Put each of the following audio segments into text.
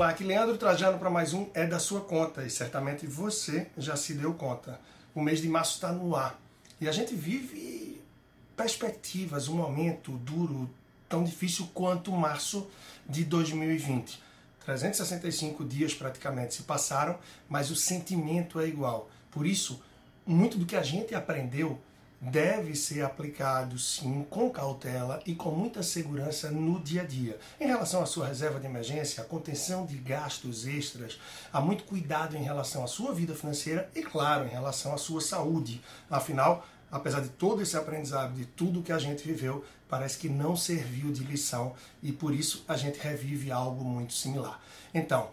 Olá, aqui Leandro Trajano para mais um É da Sua Conta e certamente você já se deu conta. O mês de março está no ar e a gente vive perspectivas, um momento duro, tão difícil quanto março de 2020. 365 dias praticamente se passaram, mas o sentimento é igual. Por isso, muito do que a gente aprendeu deve ser aplicado sim com cautela e com muita segurança no dia a dia. Em relação à sua reserva de emergência, a contenção de gastos extras, há muito cuidado em relação à sua vida financeira e, claro, em relação à sua saúde. Afinal, apesar de todo esse aprendizado, de tudo que a gente viveu, parece que não serviu de lição e por isso a gente revive algo muito similar. Então,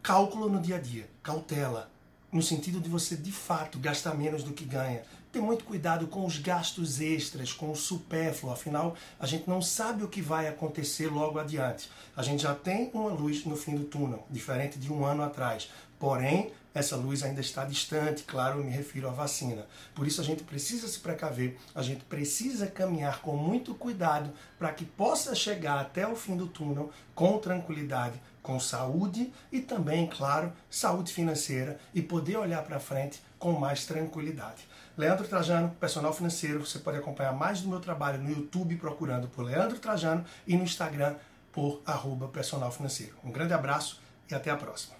cálculo no dia a dia, cautela, no sentido de você de fato gastar menos do que ganha. Ter muito cuidado com os gastos extras, com o supérfluo, afinal a gente não sabe o que vai acontecer logo adiante. A gente já tem uma luz no fim do túnel, diferente de um ano atrás. Porém, essa luz ainda está distante, claro, eu me refiro à vacina. Por isso a gente precisa se precaver, a gente precisa caminhar com muito cuidado para que possa chegar até o fim do túnel com tranquilidade, com saúde e também, claro, saúde financeira e poder olhar para frente com mais tranquilidade. Leandro Trajano, personal financeiro, você pode acompanhar mais do meu trabalho no YouTube procurando por Leandro Trajano e no Instagram por arroba personal financeiro. Um grande abraço e até a próxima.